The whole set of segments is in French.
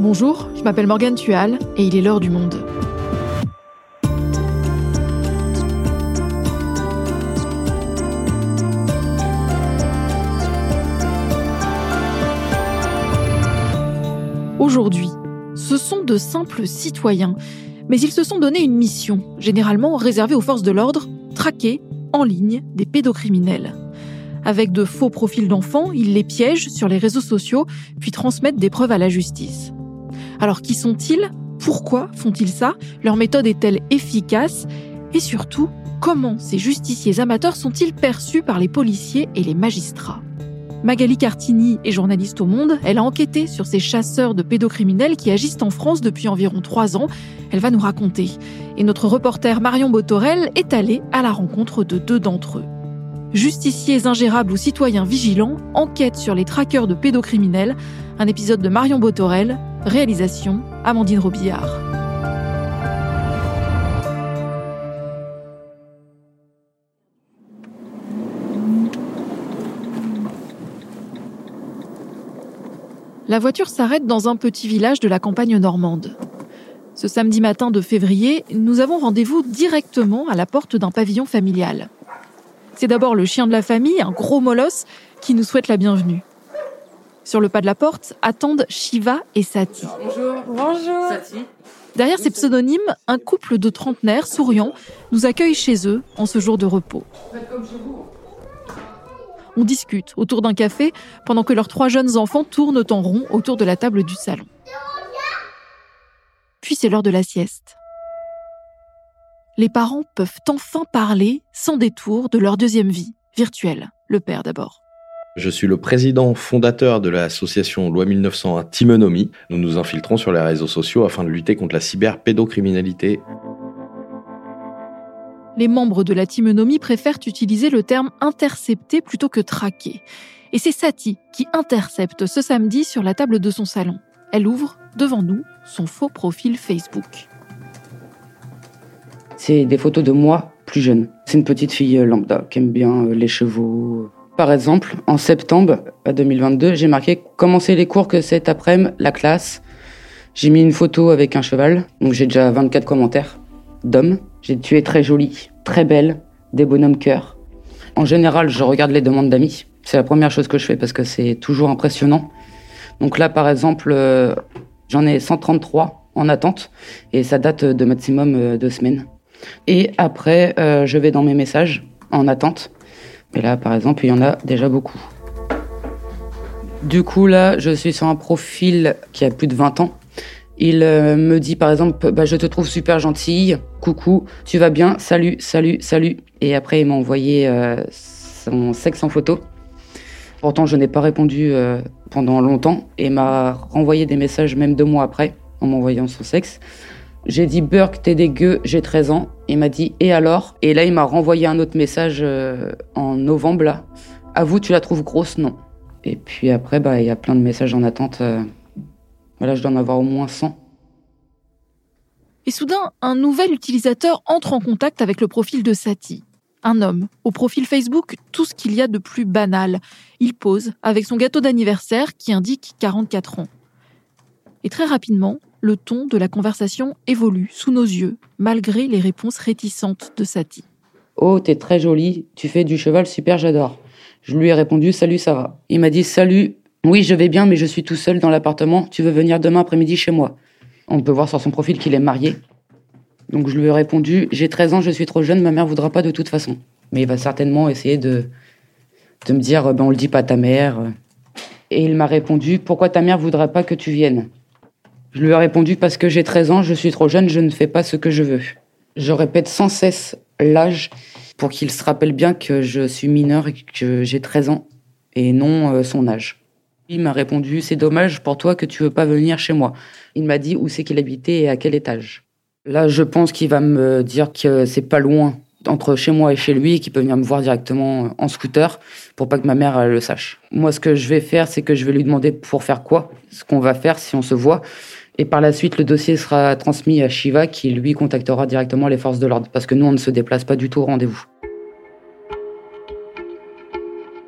Bonjour, je m'appelle Morgane Tual et il est l'heure du monde. Aujourd'hui, ce sont de simples citoyens, mais ils se sont donné une mission, généralement réservée aux forces de l'ordre, traquer en ligne des pédocriminels. Avec de faux profils d'enfants, ils les piègent sur les réseaux sociaux, puis transmettent des preuves à la justice. Alors qui sont-ils? Pourquoi font-ils ça? Leur méthode est-elle efficace? Et surtout, comment ces justiciers amateurs sont-ils perçus par les policiers et les magistrats? Magali Cartini est journaliste au Monde. Elle a enquêté sur ces chasseurs de pédocriminels qui agissent en France depuis environ trois ans. Elle va nous raconter. Et notre reporter Marion Botorel est allé à la rencontre de deux d'entre eux. Justiciers ingérables ou citoyens vigilants, enquête sur les traqueurs de pédocriminels. Un épisode de Marion Botorel, réalisation Amandine Robillard. La voiture s'arrête dans un petit village de la campagne normande. Ce samedi matin de février, nous avons rendez-vous directement à la porte d'un pavillon familial. C'est d'abord le chien de la famille, un gros molosse, qui nous souhaite la bienvenue. Sur le pas de la porte attendent Shiva et Sati. Bonjour. Bonjour. Sati. Derrière ces pseudonymes, un couple de trentenaires souriants nous accueille chez eux en ce jour de repos. On discute autour d'un café pendant que leurs trois jeunes enfants tournent en rond autour de la table du salon. Puis c'est l'heure de la sieste. Les parents peuvent enfin parler sans détour de leur deuxième vie, virtuelle, le père d'abord. Je suis le président fondateur de l'association Loi 1901 Timonomie. Nous nous infiltrons sur les réseaux sociaux afin de lutter contre la cyberpédocriminalité. Les membres de la timonomie préfèrent utiliser le terme intercepter plutôt que traquer. Et c'est Sati qui intercepte ce samedi sur la table de son salon. Elle ouvre, devant nous, son faux profil Facebook. C'est des photos de moi plus jeune. C'est une petite fille lambda qui aime bien euh, les chevaux. Par exemple, en septembre 2022, j'ai marqué commencer les cours que cet après-midi, la classe? J'ai mis une photo avec un cheval, donc j'ai déjà 24 commentaires d'hommes. J'ai tué très jolie, très belle, des bonhommes cœurs. En général, je regarde les demandes d'amis. C'est la première chose que je fais parce que c'est toujours impressionnant. Donc là, par exemple, euh, j'en ai 133 en attente et ça date de maximum euh, deux semaines. Et après, euh, je vais dans mes messages en attente. Et là, par exemple, il y en a déjà beaucoup. Du coup, là, je suis sur un profil qui a plus de 20 ans. Il euh, me dit, par exemple, bah, je te trouve super gentille, coucou, tu vas bien, salut, salut, salut. Et après, il m'a envoyé euh, son sexe en photo. Pourtant, je n'ai pas répondu euh, pendant longtemps et m'a renvoyé des messages même deux mois après en m'envoyant son sexe. J'ai dit Burke, t'es dégueu, j'ai 13 ans. Il m'a dit et alors? Et là, il m'a renvoyé un autre message euh, en novembre là. À vous, tu la trouves grosse Non. Et puis après, bah, il y a plein de messages en attente. euh. Voilà, je dois en avoir au moins 100. Et soudain, un nouvel utilisateur entre en contact avec le profil de Sati. Un homme, au profil Facebook, tout ce qu'il y a de plus banal. Il pose avec son gâteau d'anniversaire qui indique 44 ans. Et très rapidement, le ton de la conversation évolue sous nos yeux, malgré les réponses réticentes de Sati. Oh, t'es très jolie, tu fais du cheval super, j'adore. Je lui ai répondu Salut, ça va. Il m'a dit Salut, oui, je vais bien, mais je suis tout seul dans l'appartement. Tu veux venir demain après-midi chez moi On peut voir sur son profil qu'il est marié. Donc je lui ai répondu J'ai 13 ans, je suis trop jeune, ma mère voudra pas de toute façon. Mais il va certainement essayer de, de me dire Ben, on le dit pas à ta mère. Et il m'a répondu Pourquoi ta mère voudra pas que tu viennes? Je lui ai répondu Parce que j'ai 13 ans, je suis trop jeune, je ne fais pas ce que je veux. Je répète sans cesse l'âge pour qu'il se rappelle bien que je suis mineur et que j'ai 13 ans et non euh, son âge. Il m'a répondu c'est dommage pour toi que tu veux pas venir chez moi. Il m'a dit où c'est qu'il habitait et à quel étage. Là, je pense qu'il va me dire que c'est pas loin entre chez moi et chez lui et qu'il peut venir me voir directement en scooter pour pas que ma mère elle, le sache. Moi, ce que je vais faire, c'est que je vais lui demander pour faire quoi, ce qu'on va faire si on se voit. Et par la suite, le dossier sera transmis à Shiva qui, lui, contactera directement les forces de l'ordre. Parce que nous, on ne se déplace pas du tout au rendez-vous.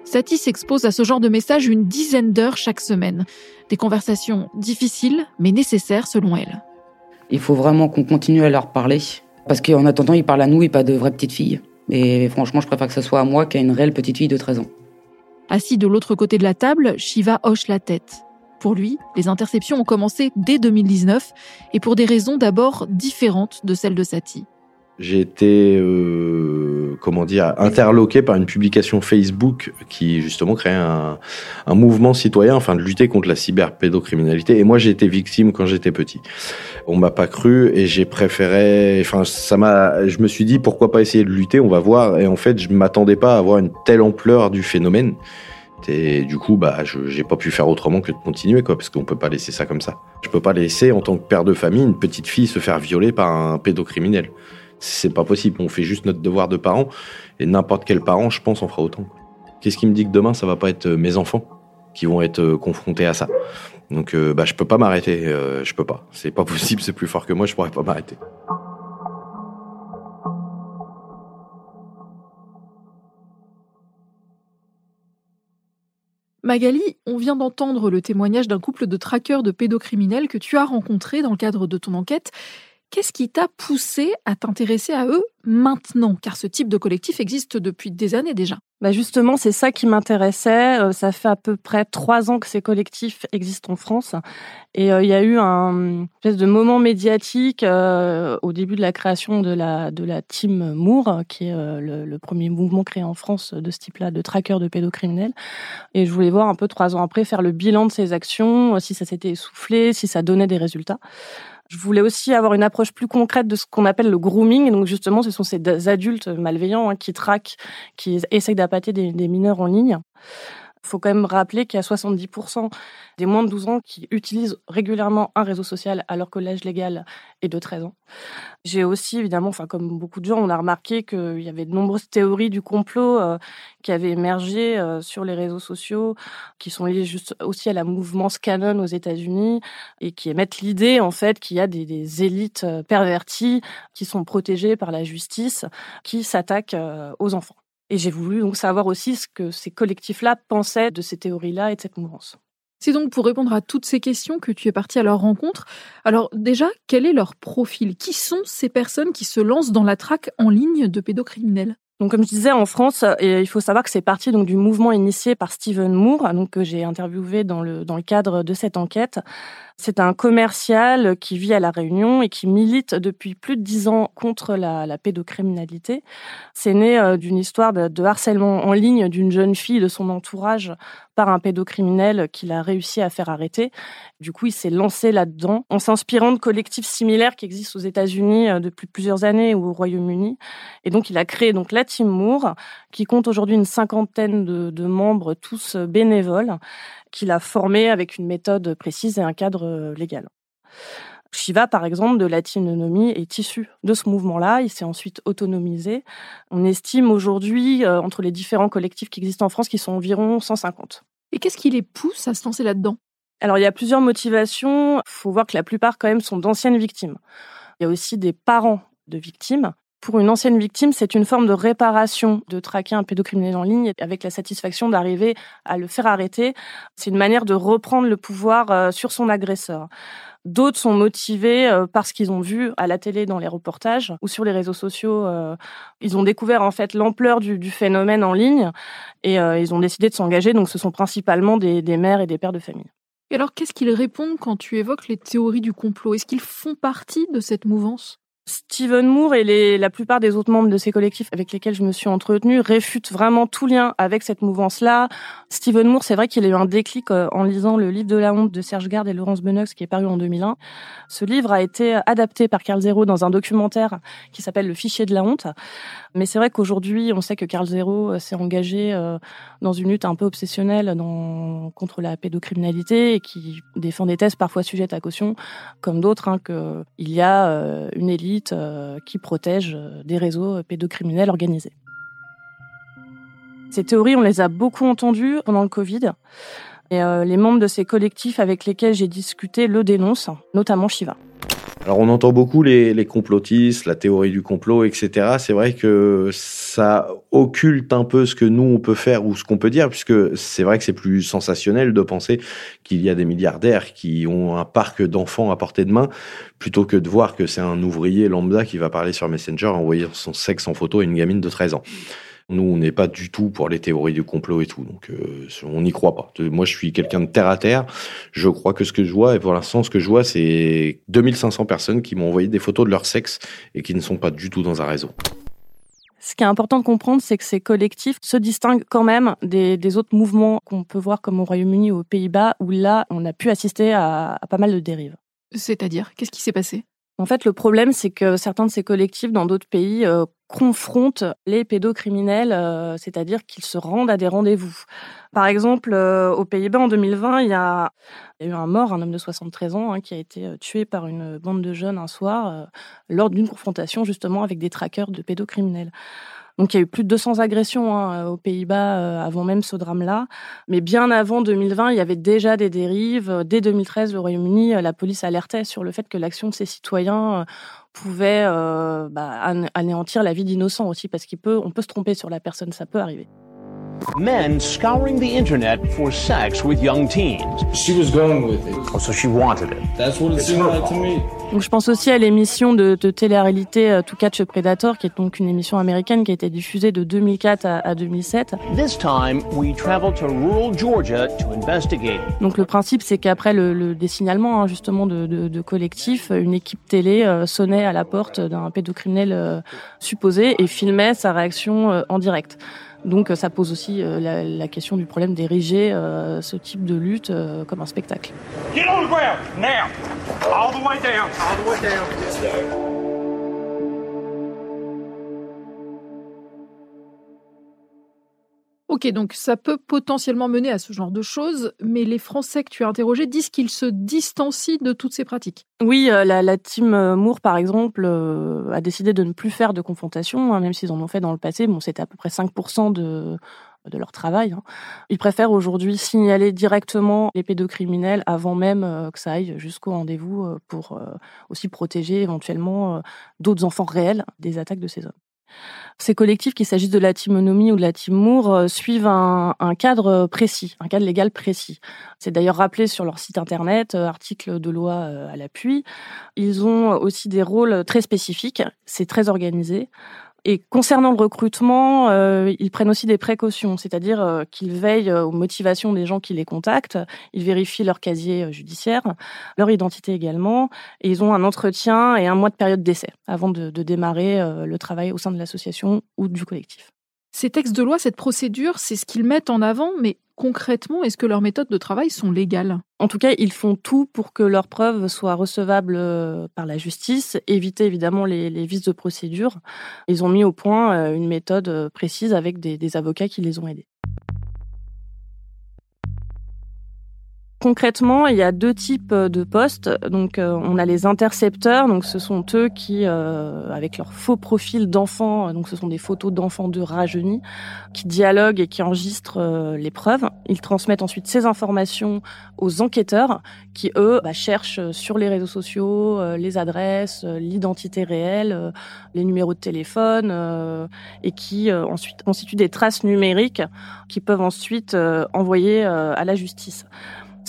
Satie s'expose à ce genre de messages une dizaine d'heures chaque semaine. Des conversations difficiles, mais nécessaires selon elle. Il faut vraiment qu'on continue à leur parler. Parce qu'en attendant, ils parlent à nous et pas de vraies petites filles. Et franchement, je préfère que ce soit à moi qu'à une réelle petite fille de 13 ans. Assis de l'autre côté de la table, Shiva hoche la tête. Pour lui, les interceptions ont commencé dès 2019 et pour des raisons d'abord différentes de celles de Satie. J'ai été, euh, comment dire, interloqué par une publication Facebook qui justement créait un, mouvement citoyen afin de lutter contre la cyberpédocriminalité. Et moi, j'ai été victime quand j'étais petit. On m'a pas cru et j'ai préféré. Enfin, ça m'a. Je me suis dit pourquoi pas essayer de lutter. On va voir. Et en fait, je m'attendais pas à avoir une telle ampleur du phénomène. Et du coup, bah, je j'ai pas pu faire autrement que de continuer, quoi, parce qu'on peut pas laisser ça comme ça. Je peux pas laisser, en tant que père de famille, une petite fille se faire violer par un pédocriminel. C'est pas possible. On fait juste notre devoir de parents et n'importe quel parent, je pense, en fera autant. Qu'est-ce qui me dit que demain, ça va pas être euh, mes enfants qui vont être euh, confrontés à ça? Donc, euh, bah, je peux pas m'arrêter. je peux pas. C'est pas possible. C'est plus fort que moi. Je pourrais pas m'arrêter. Magali, on vient d'entendre le témoignage d'un couple de traqueurs de pédocriminels que tu as rencontrés dans le cadre de ton enquête. Qu'est-ce qui t'a poussé à t'intéresser à eux maintenant? Car ce type de collectif existe depuis des années déjà. Bah justement, c'est ça qui m'intéressait. Euh, ça fait à peu près trois ans que ces collectifs existent en France. Et euh, il y a eu un espèce de moment médiatique euh, au début de la création de la, de la Team Moore, qui est le, le, premier mouvement créé en France de ce type-là, de traqueurs de pédocriminels. Et je voulais voir un peu trois ans après, faire le bilan de ces actions, si ça s'était essoufflé, si ça donnait des résultats. Je voulais aussi avoir une approche plus concrète de ce qu'on appelle le grooming. Donc justement, ce sont ces adultes malveillants hein, qui traquent, qui essayent d'appâter des, des mineurs en ligne. Il faut quand même rappeler qu'il y a 70% des moins de 12 ans qui utilisent régulièrement un réseau social alors que l'âge légal est de 13 ans. J'ai aussi, évidemment, enfin, comme beaucoup de gens, on a remarqué qu'il y avait de nombreuses théories du complot euh, qui avaient émergé euh, sur les réseaux sociaux, qui sont liées juste aussi à la mouvement Canon aux États-Unis et qui émettent l'idée, en fait, qu'il y a des, des, élites euh, perverties qui sont protégées par la justice, qui s'attaquent aux enfants. Et j'ai voulu donc savoir aussi ce que ces collectifs-là pensaient de ces théories-là et de cette mouvance. C'est donc pour répondre à toutes ces questions que tu es parti à leur rencontre. Alors déjà, quel est leur profil? Qui sont ces personnes qui se lancent dans la traque en ligne de pédocriminels? Donc, comme je disais, en France, il faut savoir que c'est parti donc du mouvement initié par Stephen Moore, donc que j'ai interviewé dans le dans le cadre de cette enquête. C'est un commercial qui vit à La Réunion et qui milite depuis plus de dix ans contre la, la pédocriminalité. C'est né euh, d'une histoire de, de, harcèlement en ligne d'une jeune fille de son entourage par un pédocriminel qu'il a réussi à faire arrêter. Du coup, il s'est lancé là-dedans en s'inspirant de collectifs similaires qui existent aux États-Unis euh, depuis plusieurs années ou au Royaume-Uni. Et donc, il a créé donc la Team Moore, qui compte aujourd'hui une cinquantaine de, de membres, tous bénévoles qu'il a formé avec une méthode précise et un cadre euh, légal. Shiva, par exemple, de la Nomi, est issu de ce mouvement-là. Il s'est ensuite autonomisé. On estime aujourd'hui, euh, entre les différents collectifs qui existent en France, qu'ils sont environ 150. Et qu'est-ce qui les pousse à se lancer là-dedans? Alors, il y a plusieurs motivations. Il faut voir que la plupart, quand même, sont d'anciennes victimes. Il y a aussi des parents de victimes pour une ancienne victime, c'est une forme de réparation de traquer un pédocriminel en ligne avec la satisfaction d'arriver à le faire arrêter. C'est une manière de reprendre le pouvoir euh, sur son agresseur. D'autres sont motivés euh, parce qu'ils ont vu à la télé, dans les reportages ou sur les réseaux sociaux, euh, ils ont découvert en fait l'ampleur du, phénomène en ligne et ils ont décidé de s'engager. Donc, ce sont principalement des, des mères et des pères de famille. Et alors, qu'est-ce qu'ils répondent quand tu évoques les théories du complot? Est-ce qu'ils font partie de cette mouvance? Steven Moore et les, la plupart des autres membres de ces collectifs avec lesquels je me suis entretenue réfutent vraiment tout lien avec cette mouvance-là. Steven Moore, c'est vrai qu'il a eu un déclic euh, en lisant le livre de la honte de Serge Garde et Laurence Benox qui est paru en 2001. Ce livre a été adapté par Carl Zero dans un documentaire qui s'appelle Le fichier de la honte. Mais c'est vrai qu'aujourd'hui, on sait que Carl Zero euh, s'est engagé euh, dans une lutte un peu obsessionnelle dans, contre la pédocriminalité et qui défend des thèses parfois sujettes à caution, comme d'autres, hein, qu'il y a une élite euh, qui protège euh, des réseaux pédocriminels organisés. Ces théories, on les a beaucoup entendues pendant le Covid. Et euh, les membres de ces collectifs avec lesquels j'ai discuté le dénoncent, notamment Shiva. Alors on entend beaucoup les, les, complotistes, la théorie du complot, etc. C'est vrai que ça occulte un peu ce que nous on peut faire ou ce qu'on peut dire, puisque c'est vrai que c'est plus sensationnel de penser qu'il y a des milliardaires qui ont un parc d'enfants à portée de main, plutôt que de voir que c'est un ouvrier lambda qui va parler sur Messenger en envoyant son sexe en photo à une gamine de 13 ans. Nous, on n'est pas du tout pour les théories du complot et tout, donc euh, on n'y croit pas. Moi, je suis quelqu'un de terre à terre. Je crois que ce que je vois, et pour l'instant, ce que je vois, c'est 2500 personnes qui m'ont envoyé des photos de leur sexe et qui ne sont pas du tout dans un réseau. Ce qui est important de comprendre, c'est que ces collectifs se distinguent quand même des, des autres mouvements qu'on peut voir comme au Royaume-Uni ou aux Pays-Bas, où là, on a pu assister à, à pas mal de dérives. C'est-à-dire, qu'est-ce qui s'est passé? En fait, le problème, c'est que certains de ces collectifs dans d'autres pays euh, confrontent les pédocriminels, euh, c'est-à-dire qu'ils se rendent à des rendez-vous. Par exemple, euh, aux Pays-Bas, en 2020, il y, a, eu un mort, un homme de 73 ans, hein, qui a été tué par une bande de jeunes un soir lors d'une confrontation justement avec des traqueurs de pédocriminels. Donc il y a eu plus de 200 agressions hein, aux Pays-Bas euh, avant même ce drame-là. Mais bien avant 2020, il y avait déjà des dérives. Dès 2013, au Royaume-Uni, euh, la police alertait sur le fait que l'action de ses citoyens euh, pouvait bah, anéantir la vie d'innocents aussi, parce qu'on peut, on peut se tromper sur la personne, ça peut arriver. Men scouring the internet for sex with young teens. She was going with it. Oh, so she wanted it. That's what it seemed like to me. Donc je pense aussi à l'émission de, de télé-réalité euh, To Catch a Predator, qui est donc une émission américaine qui a été diffusée de 2004 à, à 2007. This time, we traveled to rural Georgia to investigate. Donc le principe, c'est qu'après le, le, des signalements hein, justement de, de, de collectifs, une équipe télé euh, sonnait à la porte d'un pédocriminel euh, supposé et filmait sa réaction euh, en direct. Donc ça pose aussi euh, la, la, question du problème d'ériger euh, ce type de lutte euh, comme un spectacle. Get on the ground now. All the way down. All the way down. Ok, donc ça peut potentiellement mener à ce genre de choses, mais les Français que tu as interrogés disent qu'ils se distancient de toutes ces pratiques. Oui, euh, la, team euh, Moore, par exemple, euh, a décidé de ne plus faire de confrontation, hein, même s'ils en ont fait dans le passé. Bon, c'était à peu près 5% de, de leur travail. Hein. Ils préfèrent aujourd'hui signaler directement les pédocriminels avant même que ça aille jusqu'au rendez-vous pour aussi protéger éventuellement d'autres enfants réels des attaques de ces hommes. Ces collectifs, qu'il s'agisse de la timonomie ou de la Timour, euh, suivent un, cadre précis, un cadre légal précis. C'est d'ailleurs rappelé sur leur site internet, euh, article de loi euh, à l'appui. Ils ont aussi des rôles très spécifiques, c'est très organisé. Et concernant le recrutement, euh, ils prennent aussi des précautions, c'est-à-dire euh, qu'ils veillent euh, aux motivations des gens qui les contactent, ils vérifient leur casier judiciaire, leur identité également, et ils ont un entretien et un mois de période d'essai avant de démarrer le travail au sein de l'association ou du collectif. Ces textes de loi, cette procédure, c'est ce qu'ils mettent en avant, mais concrètement, est-ce que leurs méthodes de travail sont légales? En tout cas, ils font tout pour que leurs preuves soient recevables euh, par la justice, éviter évidemment les, vices de procédure. Ils ont mis au point euh, une méthode euh, précise avec des avocats qui les ont aidés. Concrètement, il y a deux types euh, de postes. Donc, euh, on a les intercepteurs. Donc, ce sont eux qui, euh, avec leur faux profil d'enfants, donc ce sont des photos d'enfants de rajeunis, qui dialoguent et qui enregistrent les preuves. Ils transmettent ensuite ces informations aux enquêteurs, qui eux bah, cherchent sur les réseaux sociaux les adresses, l'identité réelle, les numéros de téléphone, et qui ensuite constituent des traces numériques qui peuvent ensuite envoyer à la justice.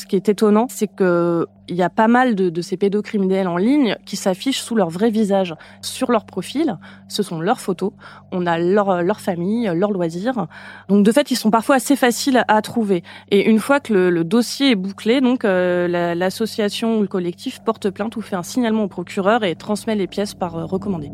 Ce qui est étonnant, c'est que il y a pas mal de, ces pédocriminels en ligne qui s'affichent sous leur vrai visage. Sur leur profil, ce sont leurs photos, on a leur, famille, leurs loisirs. Donc de fait, ils sont parfois assez faciles à trouver. Et une fois que le, le dossier est bouclé, donc euh, l'association ou le collectif porte plainte ou fait un signalement au procureur et transmet les pièces par euh, recommandé.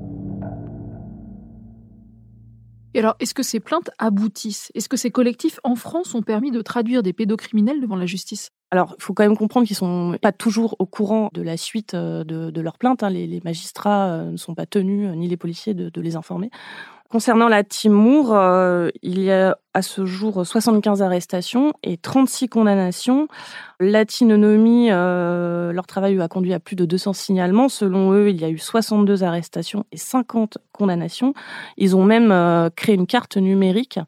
Et alors, est-ce que ces plaintes aboutissent? Est-ce que ces collectifs en France ont permis de traduire des pédocriminels devant la justice? Alors, il faut quand même comprendre qu'ils sont pas toujours au courant de la suite euh, de, leurs plaintes. Hein. Les, magistrats euh, ne sont pas tenus, euh, ni les policiers, de les informer. Concernant la Timur, euh, il y a à ce jour 75 arrestations et 36 condamnations. Latinonomie, euh, leur travail a conduit à plus de 200 signalements. Selon eux, il y a eu 62 arrestations et 50 condamnations. Ils ont même euh, créé une carte numérique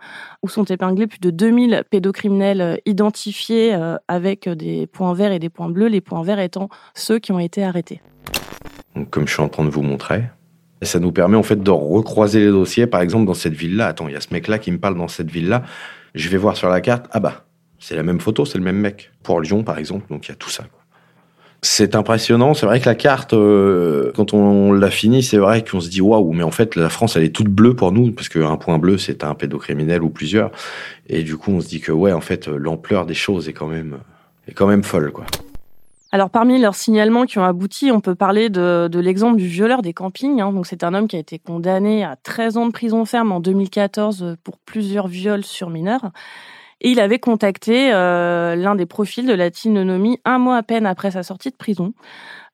où sont épinglés plus de 2000 pédocriminels identifiés avec des points verts et des points bleus, les points verts étant ceux qui ont été arrêtés. comme je suis en train de vous montrer. Et ça nous permet en fait de recroiser les dossiers. Par exemple, dans cette ville-là, attends, il y a ce mec-là qui me parle dans cette ville-là. Je vais voir sur la carte, ah bah, c'est la même photo, c'est le même mec. Pour Lyon, par exemple, donc il y a tout ça. C'est impressionnant. C'est vrai que la carte, euh, quand on l'a fini, c'est vrai qu'on se dit waouh, mais en fait, la France, elle est toute bleue pour nous, parce qu'un point bleu, c'est un pédocriminel ou plusieurs. Et du coup, on se dit que ouais, en fait, l'ampleur des choses est quand même, est quand même folle, quoi. Alors parmi leurs signalements qui ont abouti, on peut parler de, l'exemple du violeur des campings. Hein. Donc c'est un homme qui a été condamné à 13 ans de prison ferme en 2014 pour plusieurs viols sur mineurs. Et il avait contacté euh, l'un des profils de la Tinonomie un mois à peine après sa sortie de prison.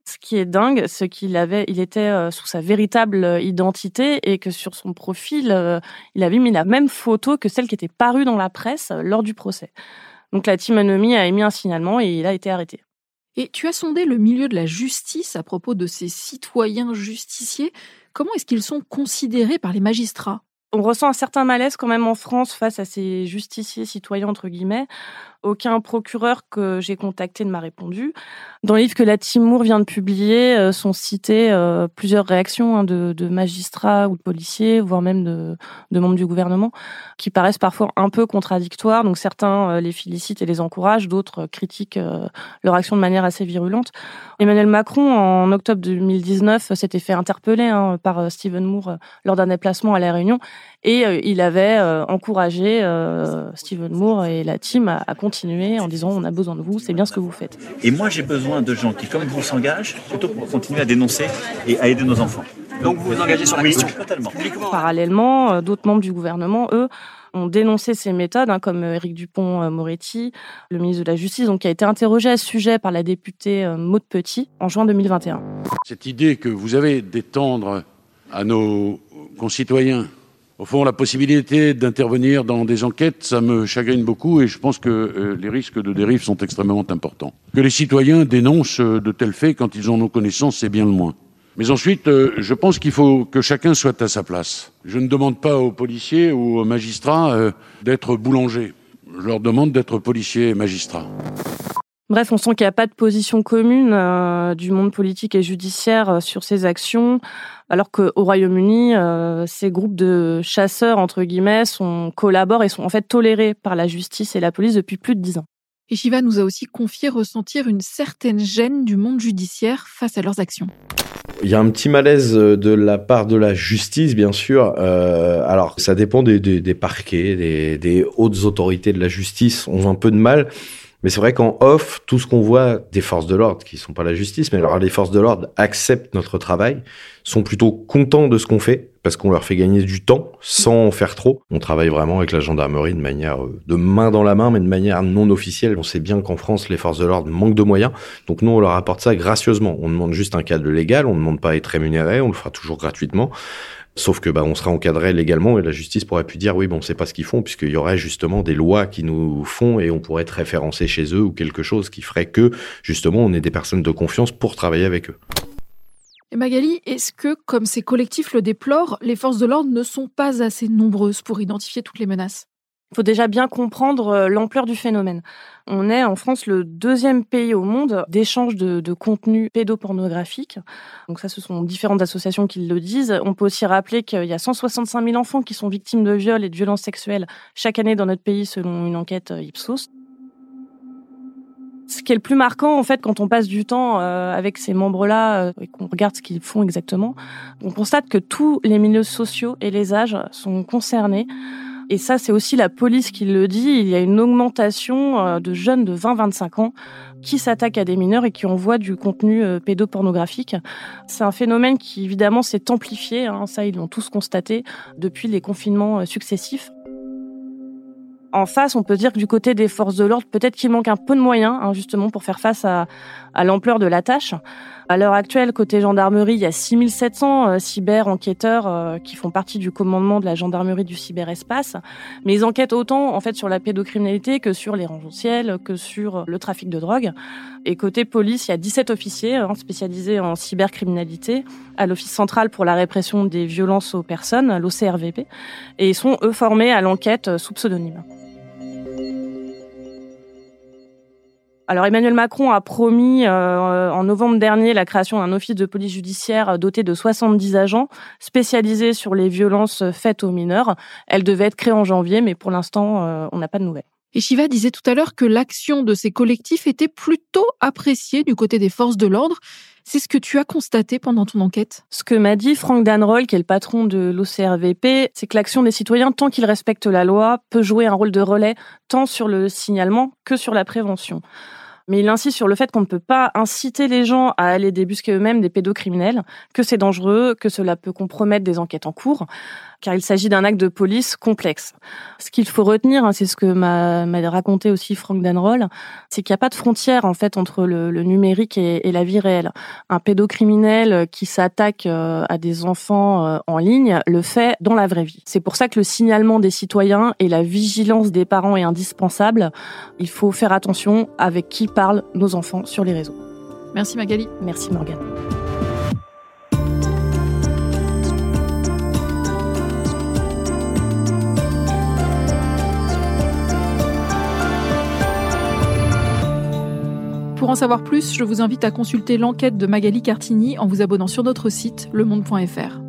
Ce qui est dingue, c'est qu'il avait, il était euh, sous sa véritable identité et que sur son profil, euh, il avait mis la même photo que celle qui était parue dans la presse lors du procès. Donc la a émis un signalement et il a été arrêté. Et tu as sondé le milieu de la justice à propos de ces citoyens justiciers. Comment est-ce qu'ils sont considérés par les magistrats? On ressent un certain malaise quand même en France face à ces justiciers citoyens entre guillemets. Aucun procureur que j'ai contacté ne m'a répondu. Dans le livre que la Timour vient de publier, euh, sont citées euh, plusieurs réactions hein, de, magistrats ou de policiers, voire même de, membres du gouvernement, qui paraissent parfois un peu contradictoires. Donc certains euh, les félicitent et les encouragent, d'autres critiquent leur action de manière assez virulente. Emmanuel Macron, en octobre 2019, s'était fait interpeller hein, par Stephen Moore lors d'un déplacement à La Réunion et il avait encouragé Stephen Moore et la team à, à continuer en disant on a besoin de vous, c'est bien ce que vous faites. Et moi j'ai besoin de gens qui, comme vous, s'engagent plutôt pour continuer à dénoncer et à aider nos enfants. Donc vous vous engagez sur la question Totalement. Parallèlement, euh, d'autres membres du gouvernement, eux, ont dénoncé ces méthodes, hein, comme Éric Dupont-Moretti, le ministre de la Justice, donc, qui a été interrogé à ce sujet par la députée euh, Maude Petit en juin 2021. Cette idée que vous avez d'étendre à nos concitoyens au fond, la possibilité d'intervenir dans des enquêtes, ça me chagrine beaucoup et je pense que euh, les risques de dérive sont extrêmement importants. Que les citoyens dénoncent euh, de tels faits quand ils en ont connaissance, c'est bien le moins. Mais ensuite, euh, je pense qu'il faut que chacun soit à sa place. Je ne demande pas aux policiers ou aux magistrats d'être boulangers. Je leur demande d'être policiers et magistrats. Bref, on sent qu'il n'y a pas de position commune euh, du monde politique et judiciaire euh, sur ces actions, alors qu'au Royaume-Uni, euh, ces groupes de chasseurs, entre guillemets, sont, collaborent et sont en fait tolérés par la justice et la police depuis plus de dix ans. Et Shiva nous a aussi confié ressentir une certaine gêne du monde judiciaire face à leurs actions. Il y a un petit malaise de la part de la justice, bien sûr. alors, ça dépend des, parquets, des, des hautes autorités de la justice ont un peu de mal. Mais c'est vrai qu'en off, tout ce qu'on voit des forces de l'ordre, qui sont pas la justice, mais alors les forces de l'ordre acceptent notre travail, sont plutôt contents de ce qu'on fait, parce qu'on leur fait gagner du temps sans en faire trop. On travaille vraiment avec la gendarmerie de manière euh, de main dans la main, mais de manière non officielle. On sait bien qu'en France, les forces de l'ordre manquent de moyens. Donc nous, on leur apporte ça gracieusement. On demande juste un cadre légal, on ne demande pas être rémunéré, on le fera toujours gratuitement. Sauf que bah, on sera encadré légalement et la justice pourrait pu dire oui bon c'est pas ce qu'ils font puisqu'il y aurait justement des lois qui nous font et on pourrait être référencé chez eux ou quelque chose qui ferait que justement on est des personnes de confiance pour travailler avec eux. Et Magali, est-ce que, comme ces collectifs le déplorent, les forces de l'ordre ne sont pas assez nombreuses pour identifier toutes les menaces? Faut déjà bien comprendre euh, l'ampleur du phénomène. On est en France le deuxième pays au monde d'échange de, de contenu pédopornographique. Donc ça, ce sont différentes associations qui le disent. On peut aussi rappeler qu'il y a 165 000 enfants qui sont victimes de viols et de violences sexuelles chaque année dans notre pays selon une enquête euh, Ipsos. Ce qui est le plus marquant, en fait, quand on passe du temps euh, avec ces membres-là et qu'on regarde ce qu'ils font exactement, on constate que tous les milieux sociaux et les âges sont concernés. Et ça, c'est aussi la police qui le dit. Il y a une augmentation euh, de jeunes de 20-25 ans qui s'attaquent à des mineurs et qui envoient du contenu euh, pédopornographique. C'est un phénomène qui, évidemment, s'est amplifié. Hein, ça, ils l'ont tous constaté depuis les confinements euh, successifs en face, on peut dire que du côté des forces de l'ordre, peut-être qu'il manque un peu de moyens, hein, justement, pour faire face à, l'ampleur de la tâche. À l'heure actuelle, côté gendarmerie, il y a 6700 euh, cyber-enquêteurs euh, qui font partie du commandement de la gendarmerie du cyberespace. Mais ils enquêtent autant, en fait, sur la pédocriminalité que sur les rangs ciel, que sur le trafic de drogue. Et côté police, il y a 17 officiers hein, spécialisés en cybercriminalité à l'Office central pour la répression des violences aux personnes, l'OCRVP. Et ils sont, eux, formés à l'enquête sous pseudonyme. Alors Emmanuel Macron a promis euh, en novembre dernier la création d'un office de police judiciaire doté de 70 agents spécialisés sur les violences faites aux mineurs. Elle devait être créée en janvier, mais pour l'instant, euh, on n'a pas de nouvelles. Et Shiva disait tout à l'heure que l'action de ces collectifs était plutôt appréciée du côté des forces de l'ordre. C'est ce que tu as constaté pendant ton enquête? Ce que m'a dit Franck Danroll, qui est le patron de l'OCRVP, c'est que l'action des citoyens, tant qu'ils respectent la loi, peut jouer un rôle de relais tant sur le signalement que sur la prévention. Mais il insiste sur le fait qu'on ne peut pas inciter les gens à aller débusquer eux-mêmes des pédocriminels, que c'est dangereux, que cela peut compromettre des enquêtes en cours car il s'agit d'un acte de police complexe. Ce qu'il faut retenir, hein, c'est ce que m'a raconté aussi Franck Danroll, c'est qu'il n'y a pas de frontière en fait entre le, numérique et, la vie réelle. Un pédocriminel qui s'attaque euh, à des enfants euh, en ligne le fait dans la vraie vie. C'est pour ça que le signalement des citoyens et la vigilance des parents est indispensable. Il faut faire attention avec qui parlent nos enfants sur les réseaux. Merci Magali. Merci Morgane. Pour en savoir plus, je vous invite à consulter l'enquête de Magali Cartini en vous abonnant sur notre site lemonde.fr.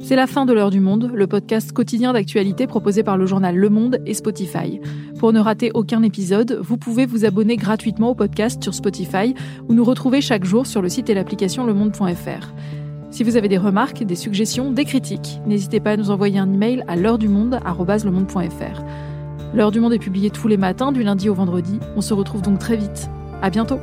C'est la fin de l'heure du monde, le podcast quotidien d'actualité proposé par le journal Le Monde et Spotify. Pour ne rater aucun épisode, vous pouvez vous abonner gratuitement au podcast sur Spotify ou nous retrouver chaque jour sur le site et l'application lemonde.fr. Si vous avez des remarques, des suggestions, des critiques, n'hésitez pas à nous envoyer un email à l'heure du monde L'heure du monde est publiée tous les matins du lundi au vendredi. On se retrouve donc très vite. À bientôt!